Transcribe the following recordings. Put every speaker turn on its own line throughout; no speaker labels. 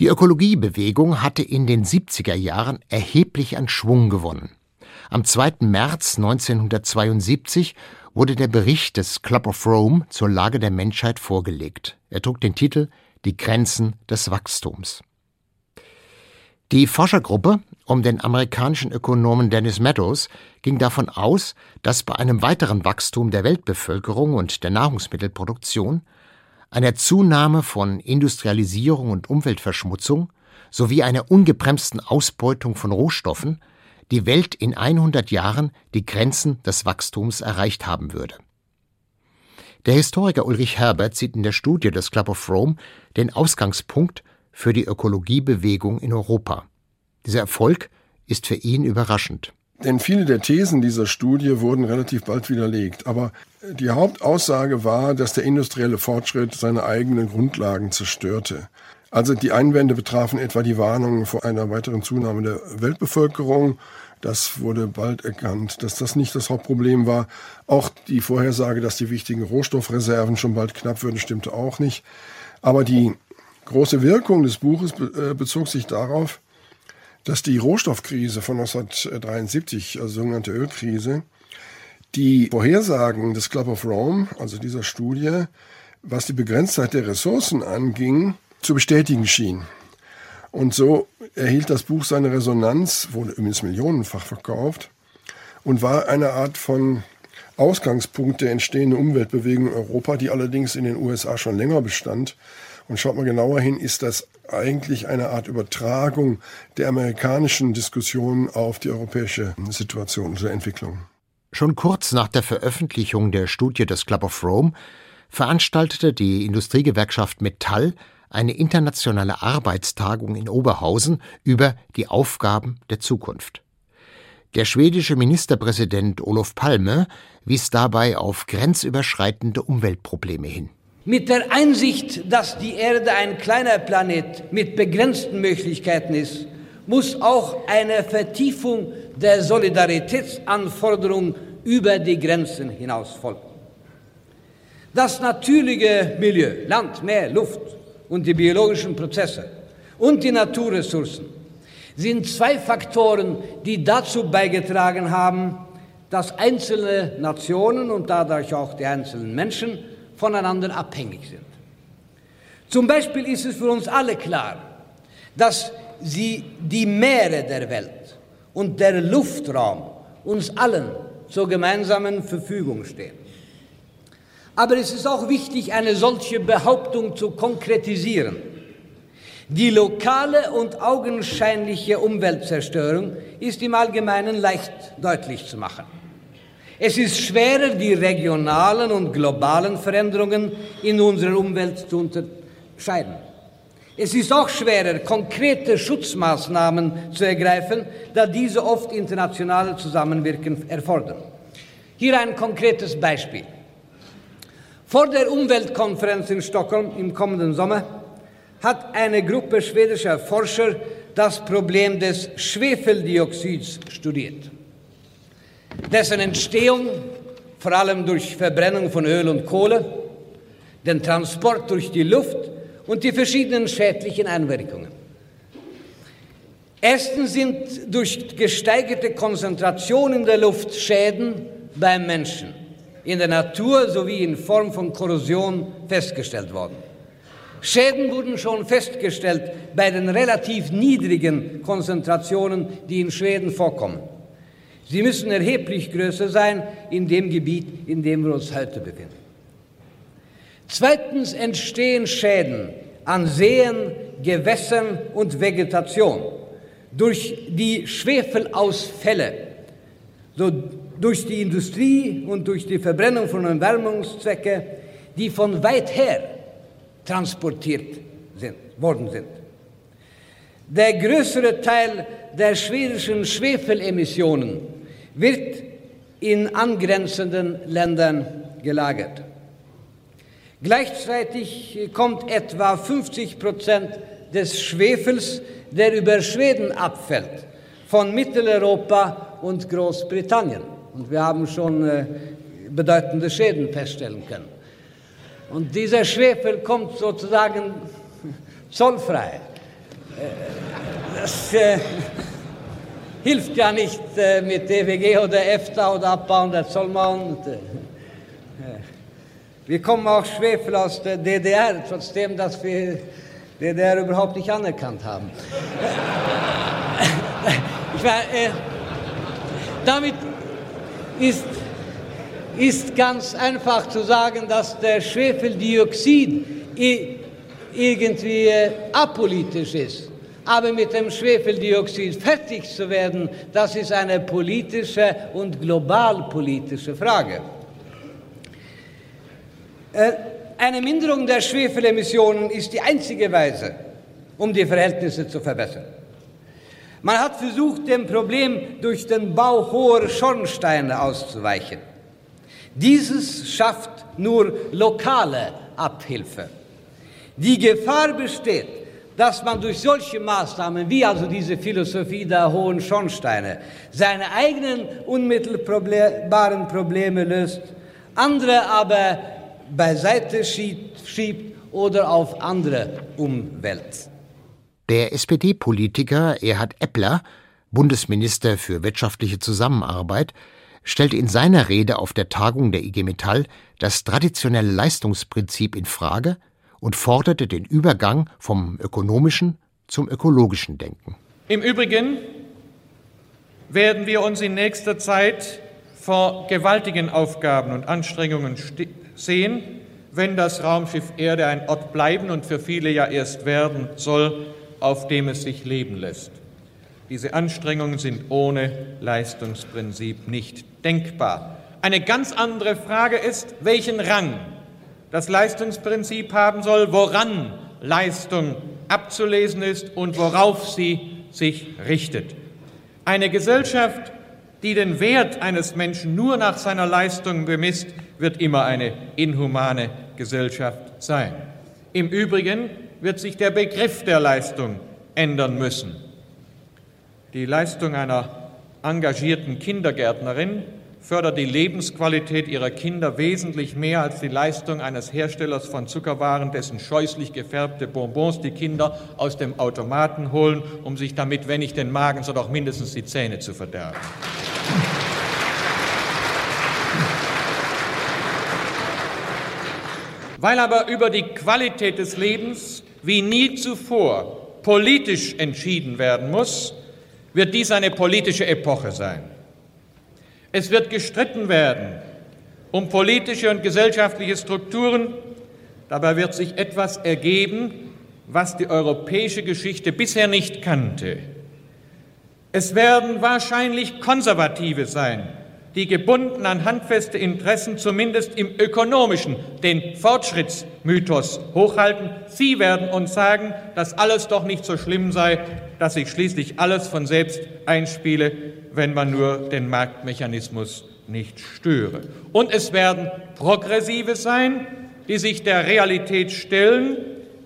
Die Ökologiebewegung hatte in den 70er Jahren erheblich an Schwung gewonnen. Am 2. März 1972 wurde der Bericht des Club of Rome zur Lage der Menschheit vorgelegt. Er trug den Titel Die Grenzen des Wachstums. Die Forschergruppe um den amerikanischen Ökonomen Dennis Meadows ging davon aus, dass bei einem weiteren Wachstum der Weltbevölkerung und der Nahrungsmittelproduktion, einer Zunahme von Industrialisierung und Umweltverschmutzung sowie einer ungebremsten Ausbeutung von Rohstoffen die Welt in 100 Jahren die Grenzen des Wachstums erreicht haben würde. Der Historiker Ulrich Herbert sieht in der Studie des Club of Rome den Ausgangspunkt für die Ökologiebewegung in Europa. Dieser Erfolg ist für ihn überraschend.
Denn viele der Thesen dieser Studie wurden relativ bald widerlegt. Aber die Hauptaussage war, dass der industrielle Fortschritt seine eigenen Grundlagen zerstörte. Also die Einwände betrafen etwa die Warnungen vor einer weiteren Zunahme der Weltbevölkerung. Das wurde bald erkannt, dass das nicht das Hauptproblem war. Auch die Vorhersage, dass die wichtigen Rohstoffreserven schon bald knapp würden, stimmte auch nicht. Aber die große Wirkung des Buches äh, bezog sich darauf, dass die Rohstoffkrise von 1973, also sogenannte Ölkrise, die Vorhersagen des Club of Rome, also dieser Studie, was die Begrenztheit der Ressourcen anging, zu bestätigen schien. Und so erhielt das Buch seine Resonanz, wurde übrigens millionenfach verkauft und war eine Art von Ausgangspunkt der entstehenden Umweltbewegung in Europa, die allerdings in den USA schon länger bestand und schaut mal genauer hin, ist das eigentlich eine Art Übertragung der amerikanischen Diskussion auf die europäische Situation oder Entwicklung.
Schon kurz nach der Veröffentlichung der Studie des Club of Rome veranstaltete die Industriegewerkschaft Metall eine internationale Arbeitstagung in Oberhausen über die Aufgaben der Zukunft. Der schwedische Ministerpräsident Olof Palme wies dabei auf grenzüberschreitende Umweltprobleme hin.
Mit der Einsicht, dass die Erde ein kleiner Planet mit begrenzten Möglichkeiten ist, muss auch eine Vertiefung der Solidaritätsanforderungen über die Grenzen hinaus folgen. Das natürliche Milieu, Land, Meer, Luft und die biologischen Prozesse und die Naturressourcen sind zwei Faktoren, die dazu beigetragen haben, dass einzelne Nationen und dadurch auch die einzelnen Menschen voneinander abhängig sind. Zum Beispiel ist es für uns alle klar, dass sie die Meere der Welt und der Luftraum uns allen zur gemeinsamen Verfügung stehen. Aber es ist auch wichtig, eine solche Behauptung zu konkretisieren. Die lokale und augenscheinliche Umweltzerstörung ist im Allgemeinen leicht deutlich zu machen. Es ist schwerer, die regionalen und globalen Veränderungen in unserer Umwelt zu unterscheiden. Es ist auch schwerer, konkrete Schutzmaßnahmen zu ergreifen, da diese oft internationale Zusammenwirken erfordern. Hier ein konkretes Beispiel. Vor der Umweltkonferenz in Stockholm im kommenden Sommer hat eine Gruppe schwedischer Forscher das Problem des Schwefeldioxids studiert dessen Entstehung vor allem durch Verbrennung von Öl und Kohle, den Transport durch die Luft und die verschiedenen schädlichen Einwirkungen. Erstens sind durch gesteigerte Konzentration in der Luft Schäden beim Menschen, in der Natur sowie in Form von Korrosion festgestellt worden. Schäden wurden schon festgestellt bei den relativ niedrigen Konzentrationen, die in Schweden vorkommen. Sie müssen erheblich größer sein in dem Gebiet, in dem wir uns heute befinden. Zweitens entstehen Schäden an Seen, Gewässern und Vegetation durch die Schwefelausfälle, so durch die Industrie und durch die Verbrennung von Erwärmungszwecke, die von weit her transportiert sind, worden sind. Der größere Teil der schwedischen Schwefelemissionen wird in angrenzenden Ländern gelagert. Gleichzeitig kommt etwa 50 Prozent des Schwefels, der über Schweden abfällt, von Mitteleuropa und Großbritannien. Und wir haben schon äh, bedeutende Schäden feststellen können. Und dieser Schwefel kommt sozusagen zollfrei das äh, hilft ja nicht äh, mit DWG oder EFTA oder Abbauen der Zollmauern. Äh, wir kommen auch Schwefel aus der DDR, trotzdem, dass wir DDR überhaupt nicht anerkannt haben. ich meine, äh, damit ist, ist ganz einfach zu sagen, dass der Schwefeldioxid irgendwie äh, apolitisch ist. Aber mit dem Schwefeldioxid fertig zu werden, das ist eine politische und globalpolitische Frage. Äh, eine Minderung der Schwefelemissionen ist die einzige Weise, um die Verhältnisse zu verbessern. Man hat versucht, dem Problem durch den Bau hoher Schornsteine auszuweichen. Dieses schafft nur lokale Abhilfe. Die Gefahr besteht, dass man durch solche Maßnahmen, wie also diese Philosophie der hohen Schornsteine, seine eigenen unmittelbaren Probleme löst, andere aber beiseite schiebt oder auf andere umwälzt.
Der SPD-Politiker Erhard Eppler, Bundesminister für wirtschaftliche Zusammenarbeit, stellte in seiner Rede auf der Tagung der IG Metall das traditionelle Leistungsprinzip in Frage und forderte den Übergang vom ökonomischen zum ökologischen Denken.
Im Übrigen werden wir uns in nächster Zeit vor gewaltigen Aufgaben und Anstrengungen sehen, wenn das Raumschiff Erde ein Ort bleiben und für viele ja erst werden soll, auf dem es sich leben lässt. Diese Anstrengungen sind ohne Leistungsprinzip nicht denkbar. Eine ganz andere Frage ist, welchen Rang das Leistungsprinzip haben soll, woran Leistung abzulesen ist und worauf sie sich richtet. Eine Gesellschaft, die den Wert eines Menschen nur nach seiner Leistung bemisst, wird immer eine inhumane Gesellschaft sein. Im Übrigen wird sich der Begriff der Leistung ändern müssen. Die Leistung einer engagierten Kindergärtnerin fördert die Lebensqualität ihrer Kinder wesentlich mehr als die Leistung eines Herstellers von Zuckerwaren, dessen scheußlich gefärbte Bonbons die Kinder aus dem Automaten holen, um sich damit, wenn nicht den Magen, so doch mindestens die Zähne zu verderben. Weil aber über die Qualität des Lebens wie nie zuvor politisch entschieden werden muss, wird dies eine politische Epoche sein. Es wird gestritten werden um politische und gesellschaftliche Strukturen. Dabei wird sich etwas ergeben, was die europäische Geschichte bisher nicht kannte. Es werden wahrscheinlich Konservative sein, die gebunden an handfeste Interessen zumindest im ökonomischen den Fortschrittsmythos hochhalten. Sie werden uns sagen, dass alles doch nicht so schlimm sei, dass sich schließlich alles von selbst einspiele, wenn man nur den Marktmechanismus nicht störe. Und es werden Progressive sein, die sich der Realität stellen,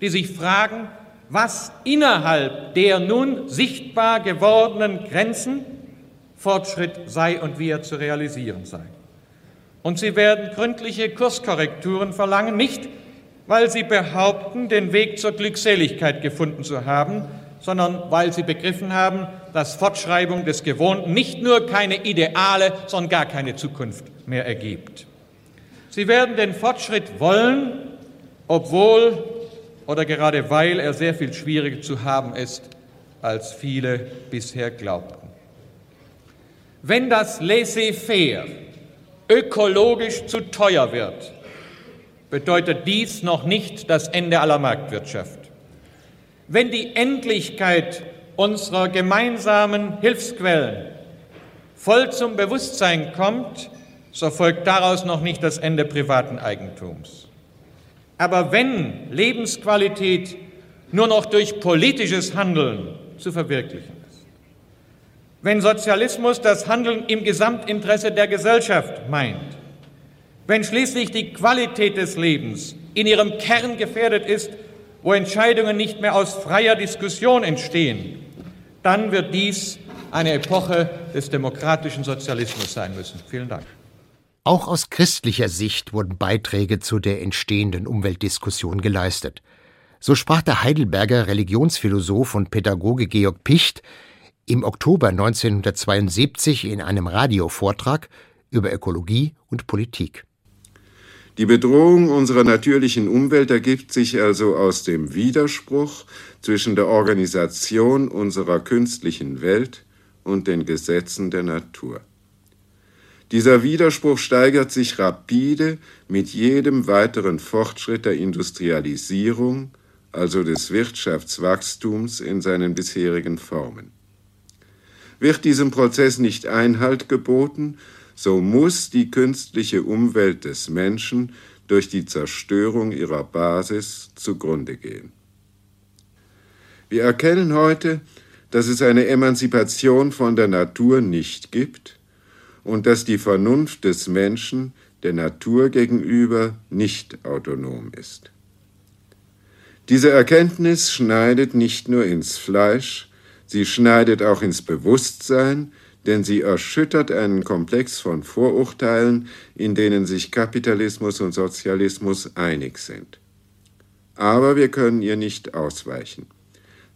die sich fragen, was innerhalb der nun sichtbar gewordenen Grenzen Fortschritt sei und wie er zu realisieren sei. Und sie werden gründliche Kurskorrekturen verlangen, nicht weil sie behaupten, den Weg zur Glückseligkeit gefunden zu haben, sondern weil sie begriffen haben, dass Fortschreibung des Gewohnten nicht nur keine Ideale, sondern gar keine Zukunft mehr ergibt. Sie werden den Fortschritt wollen, obwohl oder gerade weil er sehr viel schwieriger zu haben ist, als viele bisher glaubten. Wenn das Laissez-faire ökologisch zu teuer wird, bedeutet dies noch nicht das Ende aller Marktwirtschaft. Wenn die Endlichkeit unserer gemeinsamen Hilfsquellen voll zum Bewusstsein kommt, so folgt daraus noch nicht das Ende privaten Eigentums. Aber wenn Lebensqualität nur noch durch politisches Handeln zu verwirklichen wenn Sozialismus das Handeln im Gesamtinteresse der Gesellschaft meint, wenn schließlich die Qualität des Lebens in ihrem Kern gefährdet ist, wo Entscheidungen nicht mehr aus freier Diskussion entstehen, dann wird dies eine Epoche des demokratischen Sozialismus sein müssen. Vielen Dank.
Auch aus christlicher Sicht wurden Beiträge zu der entstehenden Umweltdiskussion geleistet. So sprach der Heidelberger Religionsphilosoph und Pädagoge Georg Picht im Oktober 1972 in einem Radiovortrag über Ökologie und Politik.
Die Bedrohung unserer natürlichen Umwelt ergibt sich also aus dem Widerspruch zwischen der Organisation unserer künstlichen Welt und den Gesetzen der Natur. Dieser Widerspruch steigert sich rapide mit jedem weiteren Fortschritt der Industrialisierung, also des Wirtschaftswachstums in seinen bisherigen Formen. Wird diesem Prozess nicht Einhalt geboten, so muss die künstliche Umwelt des Menschen durch die Zerstörung ihrer Basis zugrunde gehen. Wir erkennen heute, dass es eine Emanzipation von der Natur nicht gibt und dass die Vernunft des Menschen der Natur gegenüber nicht autonom ist. Diese Erkenntnis schneidet nicht nur ins Fleisch, sie schneidet auch ins Bewusstsein, denn sie erschüttert einen Komplex von Vorurteilen, in denen sich Kapitalismus und Sozialismus einig sind. Aber wir können ihr nicht ausweichen.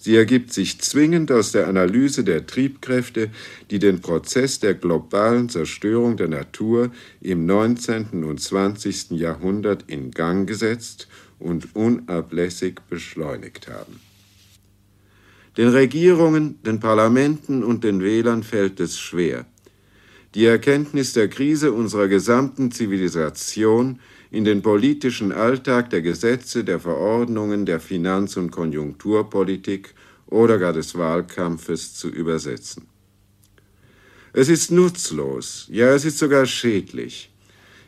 Sie ergibt sich zwingend aus der Analyse der Triebkräfte, die den Prozess der globalen Zerstörung der Natur im 19. und 20. Jahrhundert in Gang gesetzt und unablässig beschleunigt haben. Den Regierungen, den Parlamenten und den Wählern fällt es schwer. Die Erkenntnis der Krise unserer gesamten Zivilisation in den politischen Alltag der Gesetze, der Verordnungen, der Finanz- und Konjunkturpolitik oder gar des Wahlkampfes zu übersetzen. Es ist nutzlos, ja es ist sogar schädlich,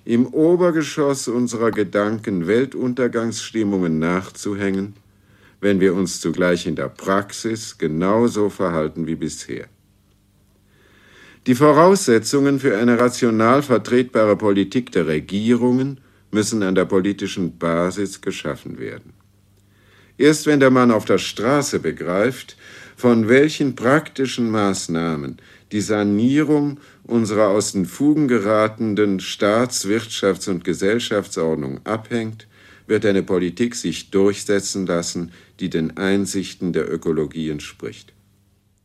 im Obergeschoss unserer Gedanken Weltuntergangsstimmungen nachzuhängen wenn wir uns zugleich in der Praxis genauso verhalten wie bisher. Die Voraussetzungen für eine rational vertretbare Politik der Regierungen müssen an der politischen Basis geschaffen werden. Erst wenn der Mann auf der Straße begreift, von welchen praktischen Maßnahmen die Sanierung unserer aus den Fugen geratenden Staats-, Wirtschafts- und Gesellschaftsordnung abhängt, wird eine Politik sich durchsetzen lassen, die den Einsichten der Ökologie entspricht.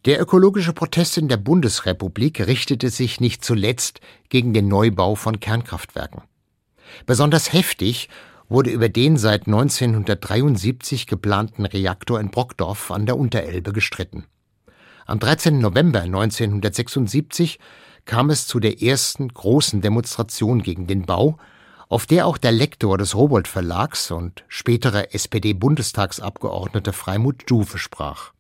Der ökologische Protest in der Bundesrepublik richtete sich nicht zuletzt gegen den Neubau von Kernkraftwerken. Besonders heftig wurde über den seit 1973 geplanten Reaktor in Brockdorf an der Unterelbe gestritten. Am 13. November 1976 kam es zu der ersten großen Demonstration gegen den Bau, auf der auch der Lektor des Robolt Verlags und spätere SPD-Bundestagsabgeordnete Freimut Juve sprach.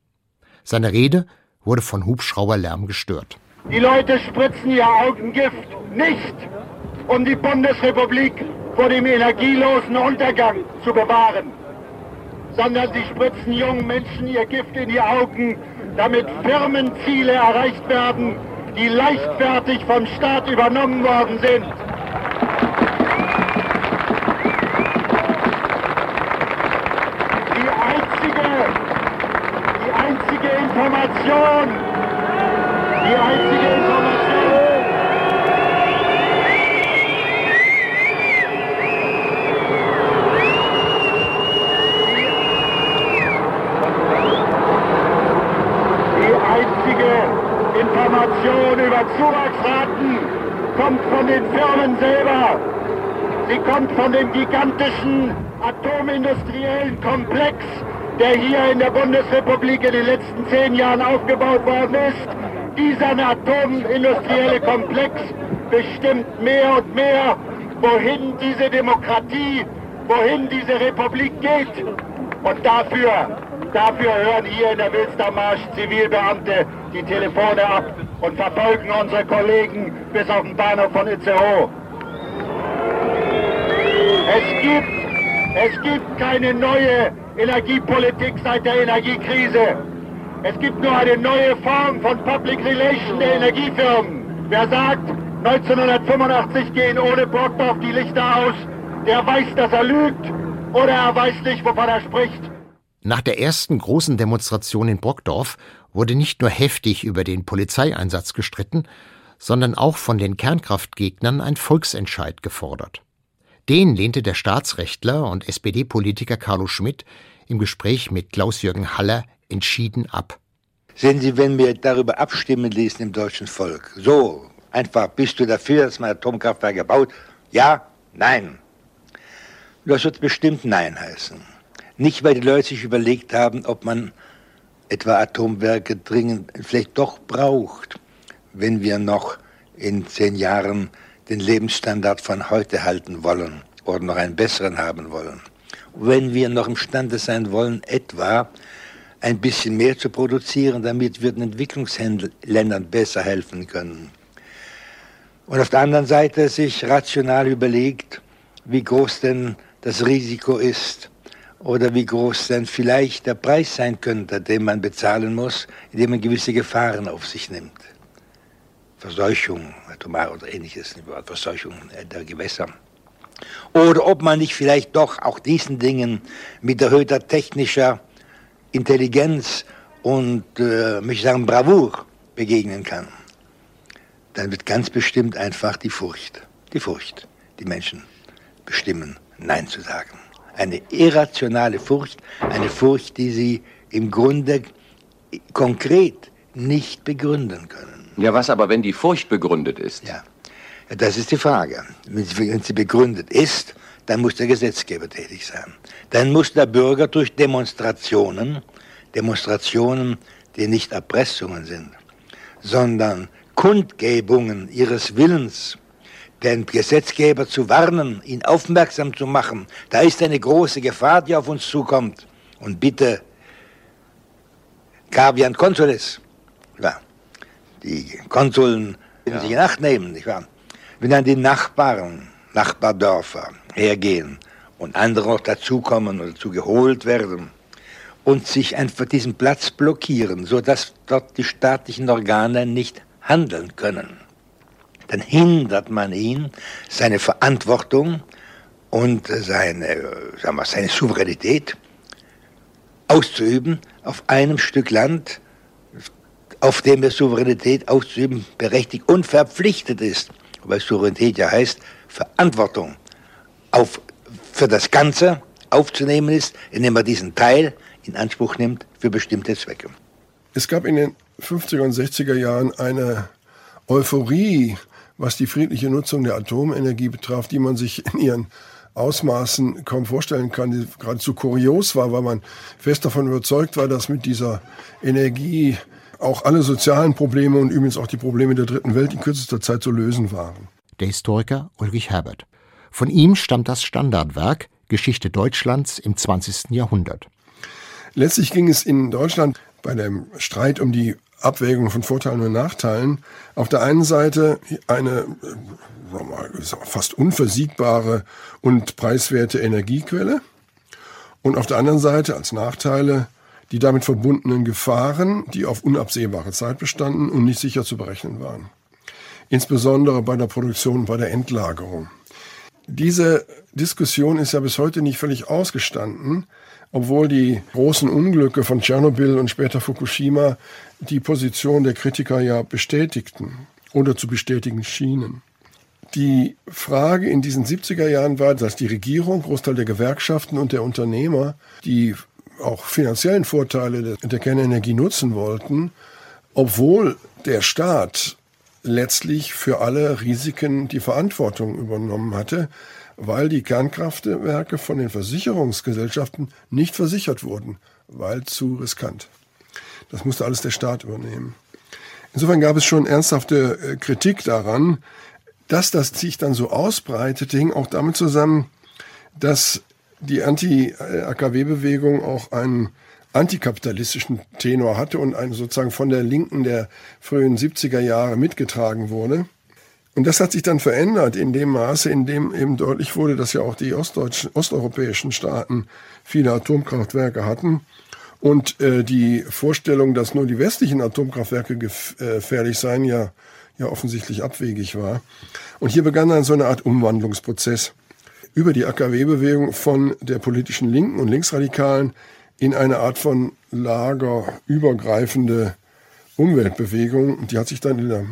Seine Rede wurde von Hubschrauberlärm gestört.
Die Leute spritzen ihr Augengift nicht, um die Bundesrepublik vor dem energielosen Untergang zu bewahren, sondern sie spritzen jungen Menschen ihr Gift in die Augen, damit Firmenziele erreicht werden, die leichtfertig vom Staat übernommen worden sind. Information. Die einzige Information. Die einzige Information über Zuwachsraten kommt von den Firmen selber. Sie kommt von dem gigantischen atomindustriellen Komplex, der hier in der Bundesrepublik in den letzten zehn Jahren aufgebaut worden ist. Dieser atomindustrielle Komplex bestimmt mehr und mehr, wohin diese Demokratie, wohin diese Republik geht. Und dafür, dafür hören hier in der Wilstermarsch Zivilbeamte die Telefone ab und verfolgen unsere Kollegen bis auf den Bahnhof von Itzehoe. Es gibt, es gibt keine neue Energiepolitik seit der Energiekrise. Es gibt nur eine neue Form von Public Relation der Energiefirmen. Wer sagt, 1985 gehen ohne Brockdorf die Lichter aus, der weiß, dass er lügt oder er weiß nicht, wovon er spricht.
Nach der ersten großen Demonstration in Brockdorf wurde nicht nur heftig über den Polizeieinsatz gestritten, sondern auch von den Kernkraftgegnern ein Volksentscheid gefordert. Den lehnte der Staatsrechtler und SPD-Politiker Carlo Schmidt im Gespräch mit Klaus-Jürgen Haller entschieden ab.
Sehen Sie, wenn wir darüber abstimmen ließen im deutschen Volk, so einfach, bist du dafür, dass man Atomkraftwerke baut? Ja, nein. Das wird bestimmt Nein heißen. Nicht, weil die Leute sich überlegt haben, ob man etwa Atomwerke dringend vielleicht doch braucht, wenn wir noch in zehn Jahren den Lebensstandard von heute halten wollen oder noch einen besseren haben wollen. Wenn wir noch imstande sein wollen, etwa ein bisschen mehr zu produzieren, damit wir den Entwicklungsländern besser helfen können. Und auf der anderen Seite sich rational überlegt, wie groß denn das Risiko ist oder wie groß denn vielleicht der Preis sein könnte, den man bezahlen muss, indem man gewisse Gefahren auf sich nimmt. Verseuchung, atomar oder ähnliches, Verseuchung der Gewässer. Oder ob man nicht vielleicht doch auch diesen Dingen mit erhöhter technischer Intelligenz und, äh, möchte ich sagen, Bravour begegnen kann. Dann wird ganz bestimmt einfach die Furcht, die Furcht, die Menschen bestimmen, Nein zu sagen. Eine irrationale Furcht, eine Furcht, die sie im Grunde konkret nicht begründen können.
Ja, was aber, wenn die Furcht begründet ist?
Ja, das ist die Frage. Wenn sie begründet ist, dann muss der Gesetzgeber tätig sein. Dann muss der Bürger durch Demonstrationen, Demonstrationen, die nicht Erpressungen sind, sondern Kundgebungen ihres Willens, den Gesetzgeber zu warnen, ihn aufmerksam zu machen. Da ist eine große Gefahr, die auf uns zukommt. Und bitte, Gavian Consulis, die Konsuln ja. sich in Acht nehmen, nicht wahr? Wenn dann die Nachbarn, Nachbardörfer hergehen und andere noch dazukommen oder dazu geholt werden und sich einfach diesen Platz blockieren, sodass dort die staatlichen Organe nicht handeln können, dann hindert man ihn, seine Verantwortung und seine, sagen wir, seine Souveränität auszuüben auf einem Stück Land, auf dem er Souveränität auszuüben berechtigt und verpflichtet ist weil Souveränität ja heißt, Verantwortung auf, für das Ganze aufzunehmen ist, indem man diesen Teil in Anspruch nimmt für bestimmte Zwecke.
Es gab in den 50er und 60er Jahren eine Euphorie, was die friedliche Nutzung der Atomenergie betraf, die man sich in ihren Ausmaßen kaum vorstellen kann, die geradezu kurios war, weil man fest davon überzeugt war, dass mit dieser Energie auch alle sozialen Probleme und übrigens auch die Probleme der dritten Welt in kürzester Zeit zu lösen waren.
Der Historiker Ulrich Herbert. Von ihm stammt das Standardwerk Geschichte Deutschlands im 20. Jahrhundert.
Letztlich ging es in Deutschland bei dem Streit um die Abwägung von Vorteilen und Nachteilen auf der einen Seite eine fast unversiegbare und preiswerte Energiequelle und auf der anderen Seite als Nachteile die damit verbundenen Gefahren, die auf unabsehbare Zeit bestanden und nicht sicher zu berechnen waren. Insbesondere bei der Produktion und bei der Endlagerung. Diese Diskussion ist ja bis heute nicht völlig ausgestanden, obwohl die großen Unglücke von Tschernobyl und später Fukushima die Position der Kritiker ja bestätigten oder zu bestätigen schienen. Die Frage in diesen 70er Jahren war, dass die Regierung, Großteil der Gewerkschaften und der Unternehmer die auch finanziellen Vorteile der Kernenergie nutzen wollten, obwohl der Staat letztlich für alle Risiken die Verantwortung übernommen hatte, weil die Kernkraftwerke von den Versicherungsgesellschaften nicht versichert wurden, weil zu riskant. Das musste alles der Staat übernehmen. Insofern gab es schon ernsthafte äh, Kritik daran, dass das sich dann so ausbreitete, hing auch damit zusammen, dass die Anti-AKW-Bewegung auch einen antikapitalistischen Tenor hatte und einen sozusagen von der Linken der frühen 70er Jahre mitgetragen wurde. Und das hat sich dann verändert in dem Maße, in dem eben deutlich wurde, dass ja auch die ostdeutschen, osteuropäischen Staaten viele Atomkraftwerke hatten. Und äh, die Vorstellung, dass nur die westlichen Atomkraftwerke gefährlich seien, ja, ja offensichtlich abwegig war. Und hier begann dann so eine Art Umwandlungsprozess über die AKW-Bewegung von der politischen Linken und Linksradikalen in eine Art von lagerübergreifende Umweltbewegung. Die hat sich dann in der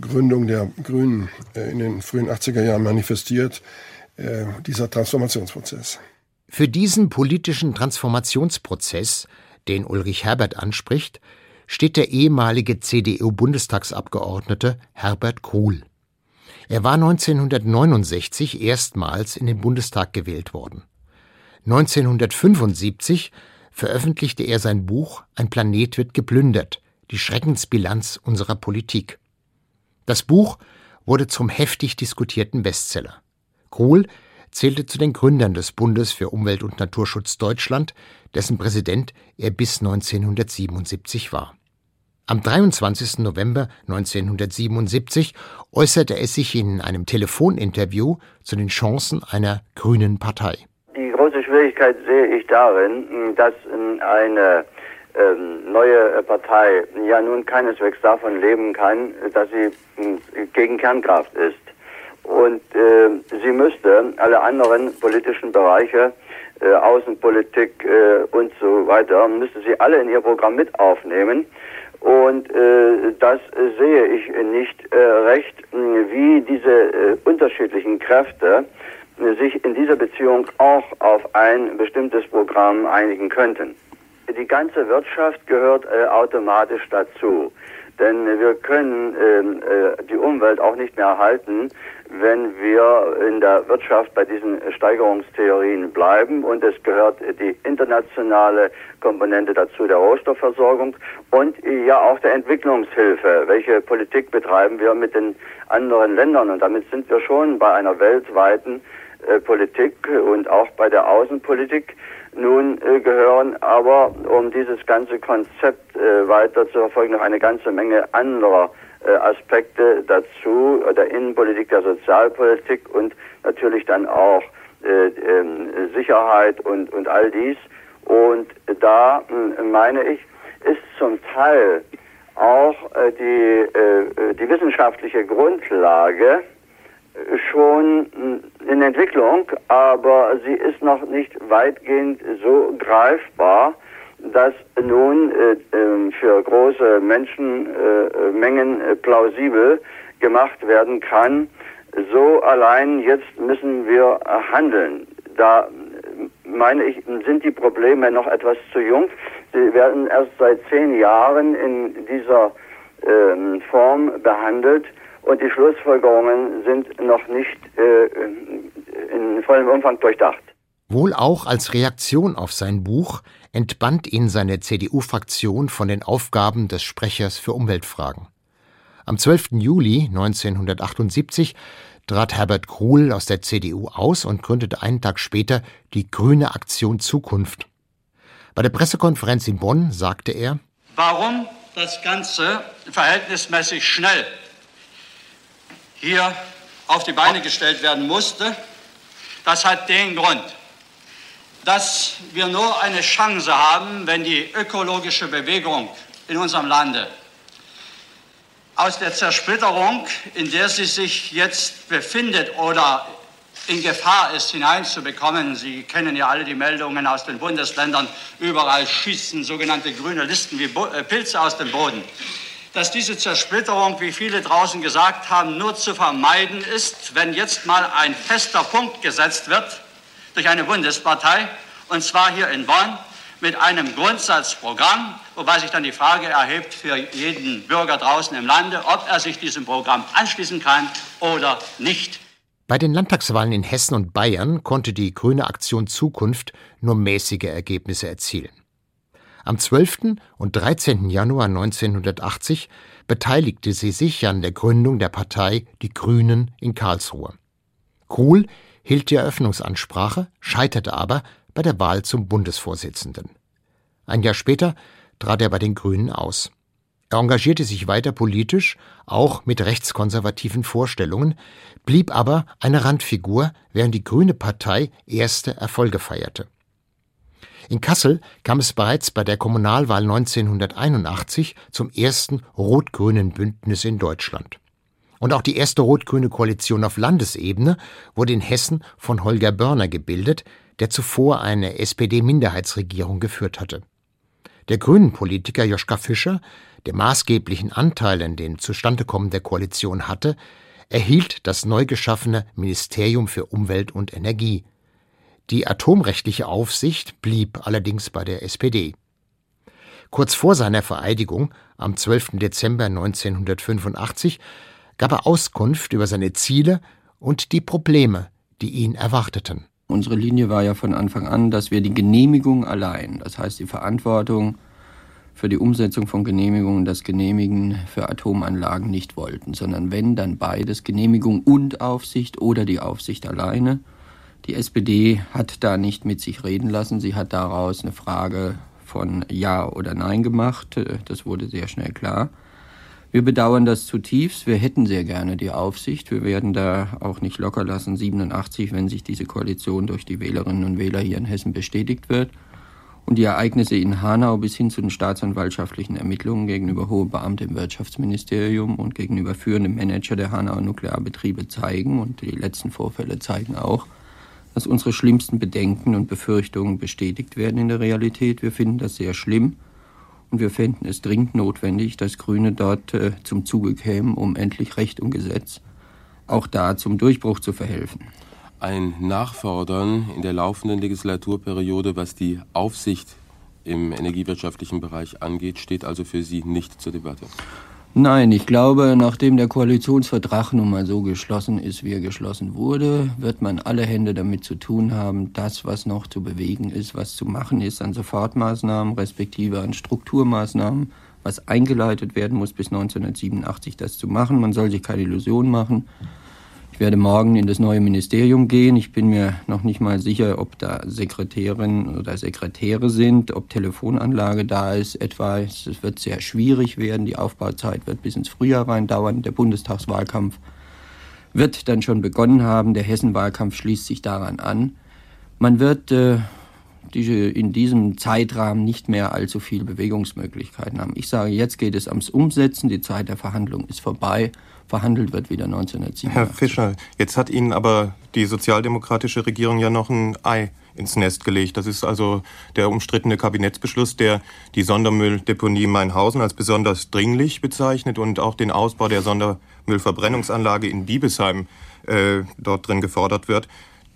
Gründung der Grünen äh, in den frühen 80er Jahren manifestiert, äh, dieser Transformationsprozess.
Für diesen politischen Transformationsprozess, den Ulrich Herbert anspricht, steht der ehemalige CDU-Bundestagsabgeordnete Herbert Kruhl. Er war 1969 erstmals in den Bundestag gewählt worden. 1975 veröffentlichte er sein Buch Ein Planet wird geplündert, die Schreckensbilanz unserer Politik. Das Buch wurde zum heftig diskutierten Bestseller. Kohl zählte zu den Gründern des Bundes für Umwelt und Naturschutz Deutschland, dessen Präsident er bis 1977 war. Am 23. November 1977 äußerte er sich in einem Telefoninterview zu den Chancen einer grünen Partei.
Die große Schwierigkeit sehe ich darin, dass eine ähm, neue Partei ja nun keineswegs davon leben kann, dass sie gegen Kernkraft ist. Und äh, sie müsste alle anderen politischen Bereiche, äh, Außenpolitik äh, und so weiter, müsste sie alle in ihr Programm mit aufnehmen. Und äh, das sehe ich nicht äh, recht, wie diese äh, unterschiedlichen Kräfte sich in dieser Beziehung auch auf ein bestimmtes Programm einigen könnten. Die ganze Wirtschaft gehört äh, automatisch dazu. Denn wir können ähm, äh, die Umwelt auch nicht mehr erhalten, wenn wir in der Wirtschaft bei diesen Steigerungstheorien bleiben. Und es gehört die internationale Komponente dazu der Rohstoffversorgung und ja auch der Entwicklungshilfe. Welche Politik betreiben wir mit den anderen Ländern? Und damit sind wir schon bei einer weltweiten äh, Politik und auch bei der Außenpolitik. Nun äh, gehören aber, um dieses ganze Konzept äh, weiter zu verfolgen, noch eine ganze Menge anderer Aspekte dazu, der Innenpolitik, der Sozialpolitik und natürlich dann auch äh, ähm, Sicherheit und, und all dies. Und da meine ich, ist zum Teil auch äh, die, die wissenschaftliche Grundlage schon in Entwicklung, aber sie ist noch nicht weitgehend so greifbar, dass nun äh, äh, für große Menschenmengen äh, plausibel gemacht werden kann. So allein jetzt müssen wir handeln. Da meine ich, sind die Probleme noch etwas zu jung. Sie werden erst seit zehn Jahren in dieser ähm, Form behandelt und die Schlussfolgerungen sind noch nicht äh, in vollem Umfang durchdacht.
Wohl auch als Reaktion auf sein Buch entband ihn seine CDU-Fraktion von den Aufgaben des Sprechers für Umweltfragen. Am 12. Juli 1978 trat Herbert Kruhl aus der CDU aus und gründete einen Tag später die Grüne Aktion Zukunft. Bei der Pressekonferenz in Bonn sagte er
Warum das Ganze verhältnismäßig schnell hier auf die Beine gestellt werden musste, das hat den Grund, dass wir nur eine Chance haben, wenn die ökologische Bewegung in unserem Lande aus der Zersplitterung, in der sie sich jetzt befindet oder in Gefahr ist, hineinzubekommen. Sie kennen ja alle die Meldungen aus den Bundesländern. Überall schießen sogenannte grüne Listen wie äh, Pilze aus dem Boden. Dass diese Zersplitterung, wie viele draußen gesagt haben, nur zu vermeiden ist, wenn jetzt mal ein fester Punkt gesetzt wird durch eine Bundespartei, und zwar hier in Bonn, mit einem Grundsatzprogramm, wobei sich dann die Frage erhebt für jeden Bürger draußen im Lande, ob er sich diesem Programm anschließen kann oder nicht.
Bei den Landtagswahlen in Hessen und Bayern konnte die Grüne Aktion Zukunft nur mäßige Ergebnisse erzielen. Am 12. und 13. Januar 1980 beteiligte sie sich an der Gründung der Partei Die Grünen in Karlsruhe. Kohl hielt die Eröffnungsansprache, scheiterte aber bei der Wahl zum Bundesvorsitzenden. Ein Jahr später trat er bei den Grünen aus. Er engagierte sich weiter politisch, auch mit rechtskonservativen Vorstellungen, blieb aber eine Randfigur, während die Grüne Partei erste Erfolge feierte. In Kassel kam es bereits bei der Kommunalwahl 1981 zum ersten rot-grünen Bündnis in Deutschland. Und auch die erste rot-grüne Koalition auf Landesebene wurde in Hessen von Holger Börner gebildet, der zuvor eine SPD-Minderheitsregierung geführt hatte. Der Grünen-Politiker Joschka Fischer, der maßgeblichen Anteil an dem Zustandekommen der Koalition hatte, erhielt das neu geschaffene Ministerium für Umwelt und Energie. Die atomrechtliche Aufsicht blieb allerdings bei der SPD. Kurz vor seiner Vereidigung, am 12. Dezember 1985, gab er Auskunft über seine Ziele und die Probleme, die ihn erwarteten.
Unsere Linie war ja von Anfang an, dass wir die Genehmigung allein, das heißt die Verantwortung für die Umsetzung von Genehmigungen, das Genehmigen für Atomanlagen nicht wollten, sondern wenn, dann beides, Genehmigung und Aufsicht oder die Aufsicht alleine. Die SPD hat da nicht mit sich reden lassen. Sie hat daraus eine Frage von Ja oder Nein gemacht. Das wurde sehr schnell klar. Wir bedauern das zutiefst. Wir hätten sehr gerne die Aufsicht. Wir werden da auch nicht locker lassen, 87, wenn sich diese Koalition durch die Wählerinnen und Wähler hier in Hessen bestätigt wird. Und die Ereignisse in Hanau bis hin zu den staatsanwaltschaftlichen Ermittlungen gegenüber hohe Beamte im Wirtschaftsministerium und gegenüber führenden Manager der Hanauer Nuklearbetriebe zeigen, und die letzten Vorfälle zeigen auch, dass unsere schlimmsten Bedenken und Befürchtungen bestätigt werden in der Realität. Wir finden das sehr schlimm. Und wir fänden es dringend notwendig, dass Grüne dort äh, zum Zuge kämen, um endlich Recht und Gesetz auch da zum Durchbruch zu verhelfen.
Ein Nachfordern in der laufenden Legislaturperiode, was die Aufsicht im energiewirtschaftlichen Bereich angeht, steht also für Sie nicht zur Debatte.
Nein, ich glaube, nachdem der Koalitionsvertrag nun mal so geschlossen ist, wie er geschlossen wurde, wird man alle Hände damit zu tun haben, das, was noch zu bewegen ist, was zu machen ist an Sofortmaßnahmen, respektive an Strukturmaßnahmen, was eingeleitet werden muss bis 1987, das zu machen. Man soll sich keine Illusionen machen. Ich werde morgen in das neue Ministerium gehen. Ich bin mir noch nicht mal sicher, ob da Sekretärinnen oder Sekretäre sind, ob Telefonanlage da ist. Etwa, es wird sehr schwierig werden. Die Aufbauzeit wird bis ins Frühjahr rein dauern. Der Bundestagswahlkampf wird dann schon begonnen haben. Der Hessenwahlkampf schließt sich daran an. Man wird äh, diese, in diesem Zeitrahmen nicht mehr allzu viele Bewegungsmöglichkeiten haben. Ich sage, jetzt geht es ums Umsetzen. Die Zeit der Verhandlung ist vorbei verhandelt wird wieder 1987.
Herr Fischer, jetzt hat Ihnen aber die sozialdemokratische Regierung ja noch ein Ei ins Nest gelegt. Das ist also der umstrittene Kabinettsbeschluss, der die Sondermülldeponie Mainhausen als besonders dringlich bezeichnet und auch den Ausbau der Sondermüllverbrennungsanlage in Diebesheim äh, dort drin gefordert wird.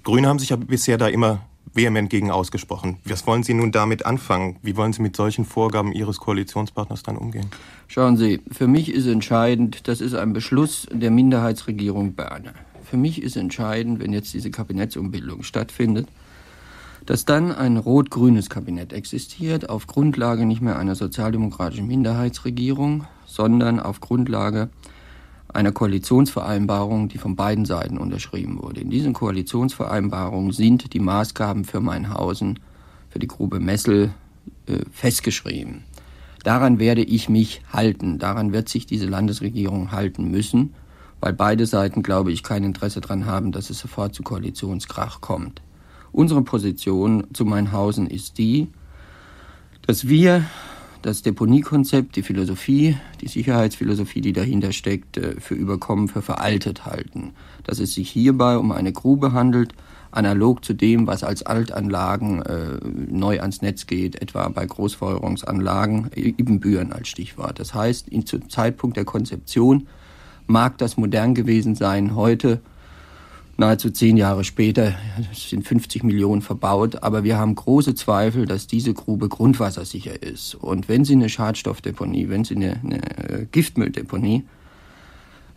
Grüne haben sich ja bisher da immer vehement gegen ausgesprochen. Was wollen Sie nun damit anfangen? Wie wollen Sie mit solchen Vorgaben Ihres Koalitionspartners dann umgehen?
Schauen Sie, für mich ist entscheidend, das ist ein Beschluss der Minderheitsregierung Berne. Für mich ist entscheidend, wenn jetzt diese Kabinettsumbildung stattfindet, dass dann ein rot-grünes Kabinett existiert, auf Grundlage nicht mehr einer sozialdemokratischen Minderheitsregierung, sondern auf Grundlage einer Koalitionsvereinbarung, die von beiden Seiten unterschrieben wurde. In diesen Koalitionsvereinbarungen sind die Maßgaben für Mainhausen, für die Grube Messel äh, festgeschrieben. Daran werde ich mich halten. Daran wird sich diese Landesregierung halten müssen, weil beide Seiten, glaube ich, kein Interesse daran haben, dass es sofort zu Koalitionskrach kommt. Unsere Position zu Mainhausen ist die, dass wir das Deponiekonzept, die Philosophie, die Sicherheitsphilosophie, die dahinter steckt, äh, für überkommen, für veraltet halten. Dass es sich hierbei um eine Grube handelt, analog zu dem, was als Altanlagen äh, neu ans Netz geht, etwa bei Großfeuerungsanlagen, Ibbenbüren als Stichwort. Das heißt, in, zum Zeitpunkt der Konzeption mag das modern gewesen sein. Heute nahezu zehn Jahre später sind 50 Millionen verbaut, aber wir haben große Zweifel, dass diese Grube grundwassersicher ist. Und wenn Sie eine Schadstoffdeponie, wenn Sie eine, eine äh, Giftmülldeponie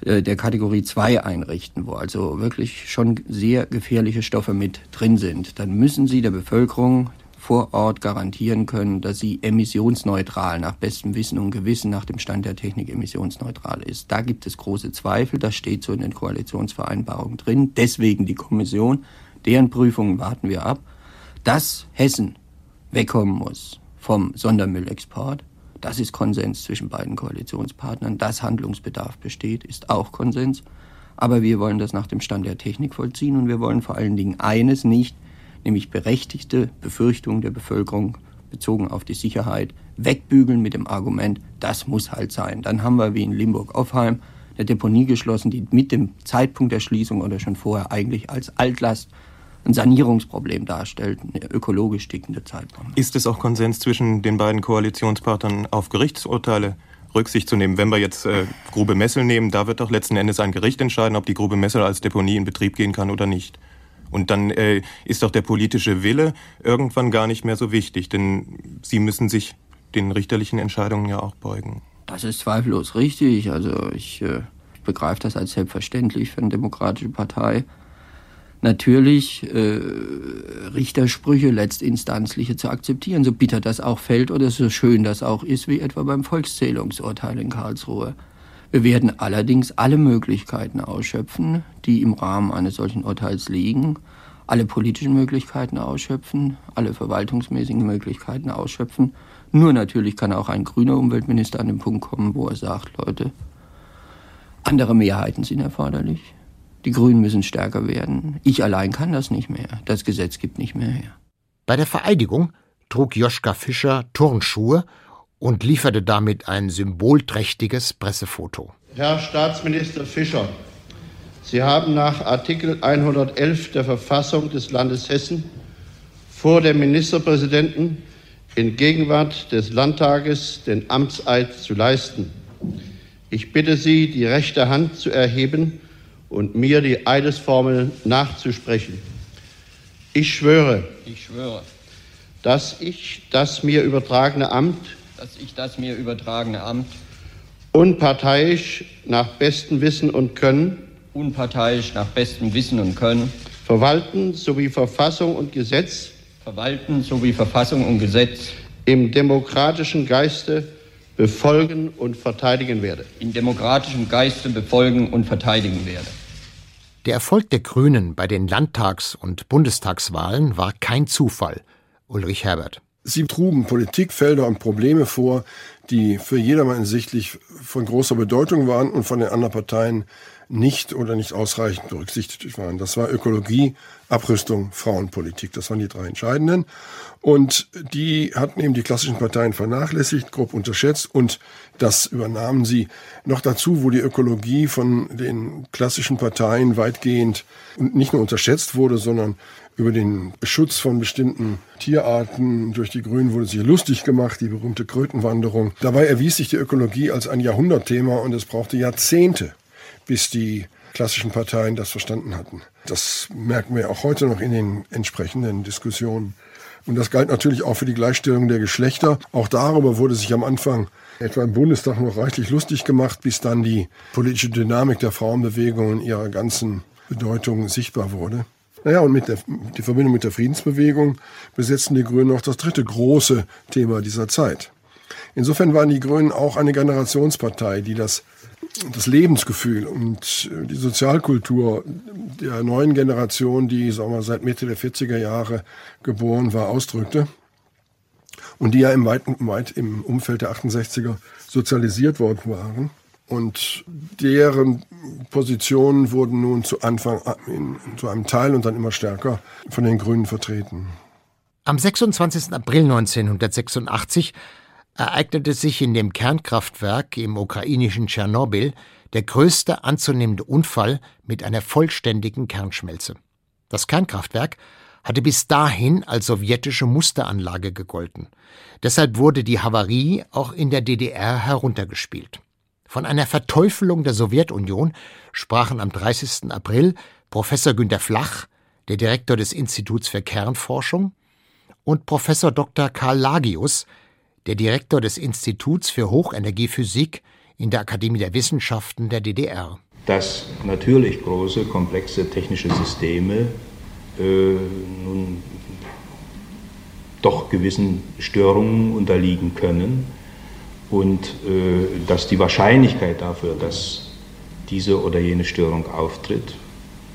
äh, der Kategorie 2 einrichten, wo also wirklich schon sehr gefährliche Stoffe mit drin sind, dann müssen Sie der Bevölkerung vor Ort garantieren können, dass sie emissionsneutral nach bestem Wissen und Gewissen nach dem Stand der Technik emissionsneutral ist. Da gibt es große Zweifel, das steht so in den Koalitionsvereinbarungen drin. Deswegen die Kommission, deren Prüfungen warten wir ab, dass Hessen wegkommen muss vom Sondermüllexport. Das ist Konsens zwischen beiden Koalitionspartnern. Dass Handlungsbedarf besteht, ist auch Konsens. Aber wir wollen das nach dem Stand der Technik vollziehen und wir wollen vor allen Dingen eines nicht, nämlich berechtigte Befürchtungen der Bevölkerung bezogen auf die Sicherheit, wegbügeln mit dem Argument, das muss halt sein. Dann haben wir wie in Limburg-Offheim eine Deponie geschlossen, die mit dem Zeitpunkt der Schließung oder schon vorher eigentlich als Altlast ein Sanierungsproblem darstellt, eine ökologisch tickende Zeitbombe.
Ist es auch Konsens zwischen den beiden Koalitionspartnern auf Gerichtsurteile Rücksicht zu nehmen? Wenn wir jetzt äh, Grube Messel nehmen, da wird doch letzten Endes ein Gericht entscheiden, ob die Grube Messel als Deponie in Betrieb gehen kann oder nicht. Und dann äh, ist doch der politische Wille irgendwann gar nicht mehr so wichtig, denn Sie müssen sich den richterlichen Entscheidungen ja auch beugen.
Das ist zweifellos richtig. Also ich äh, begreife das als selbstverständlich für eine demokratische Partei. Natürlich äh, Richtersprüche letztinstanzliche zu akzeptieren, so bitter das auch fällt oder so schön das auch ist, wie etwa beim Volkszählungsurteil in Karlsruhe. Wir werden allerdings alle Möglichkeiten ausschöpfen, die im Rahmen eines solchen Urteils liegen, alle politischen Möglichkeiten ausschöpfen, alle verwaltungsmäßigen Möglichkeiten ausschöpfen. Nur natürlich kann auch ein grüner Umweltminister an den Punkt kommen, wo er sagt, Leute, andere Mehrheiten sind erforderlich. Die Grünen müssen stärker werden. Ich allein kann das nicht mehr. Das Gesetz gibt nicht mehr her.
Bei der Vereidigung trug Joschka Fischer Turnschuhe und lieferte damit ein symbolträchtiges Pressefoto.
Herr Staatsminister Fischer, Sie haben nach Artikel 111 der Verfassung des Landes Hessen vor dem Ministerpräsidenten in Gegenwart des Landtages den Amtseid zu leisten. Ich bitte Sie, die rechte Hand zu erheben und mir die Eidesformel nachzusprechen. Ich schwöre,
ich schwöre,
dass ich das mir übertragene Amt
dass ich das mir übertragene Amt
unparteiisch nach bestem Wissen und Können
unparteiisch nach bestem Wissen und Können
verwalten sowie Verfassung und Gesetz
verwalten sowie Verfassung und Gesetz
im demokratischen Geiste befolgen und verteidigen werde.
In demokratischem Geiste befolgen und verteidigen werde.
Der Erfolg der Grünen bei den Landtags- und Bundestagswahlen war kein Zufall. Ulrich Herbert.
Sie trugen Politikfelder und Probleme vor, die für jedermann sichtlich von großer Bedeutung waren und von den anderen Parteien nicht oder nicht ausreichend berücksichtigt waren. Das war Ökologie, Abrüstung, Frauenpolitik. Das waren die drei entscheidenden. Und die hatten eben die klassischen Parteien vernachlässigt, grob unterschätzt und das übernahmen sie. Noch dazu, wo die Ökologie von den klassischen Parteien weitgehend nicht nur unterschätzt wurde, sondern über den Beschutz von bestimmten Tierarten durch die Grünen wurde sich lustig gemacht, die berühmte Krötenwanderung. Dabei erwies sich die Ökologie als ein Jahrhundertthema und es brauchte Jahrzehnte, bis die klassischen Parteien das verstanden hatten. Das merken wir auch heute noch in den entsprechenden Diskussionen. Und das galt natürlich auch für die Gleichstellung der Geschlechter. Auch darüber wurde sich am Anfang etwa im Bundestag noch reichlich lustig gemacht, bis dann die politische Dynamik der Frauenbewegung in ihrer ganzen Bedeutung sichtbar wurde. Naja, und mit der die Verbindung mit der Friedensbewegung besetzten die Grünen auch das dritte große Thema dieser Zeit. Insofern waren die Grünen auch eine Generationspartei, die das, das Lebensgefühl und die Sozialkultur der neuen Generation, die sagen wir, seit Mitte der 40er Jahre geboren war, ausdrückte. Und die ja im, weit, weit im Umfeld der 68er sozialisiert worden waren. Und deren Positionen wurden nun zu Anfang in, zu einem Teil und dann immer stärker von den Grünen vertreten.
Am 26. April 1986 ereignete sich in dem Kernkraftwerk im ukrainischen Tschernobyl der größte anzunehmende Unfall mit einer vollständigen Kernschmelze. Das Kernkraftwerk hatte bis dahin als sowjetische Musteranlage gegolten. Deshalb wurde die Havarie auch in der DDR heruntergespielt. Von einer Verteufelung der Sowjetunion sprachen am 30. April Professor Günter Flach, der Direktor des Instituts für Kernforschung, und Professor Dr. Karl Lagius, der Direktor des Instituts für Hochenergiephysik in der Akademie der Wissenschaften der DDR.
Dass natürlich große, komplexe technische Systeme äh, nun doch gewissen Störungen unterliegen können und äh, dass die Wahrscheinlichkeit dafür, dass diese oder jene Störung auftritt,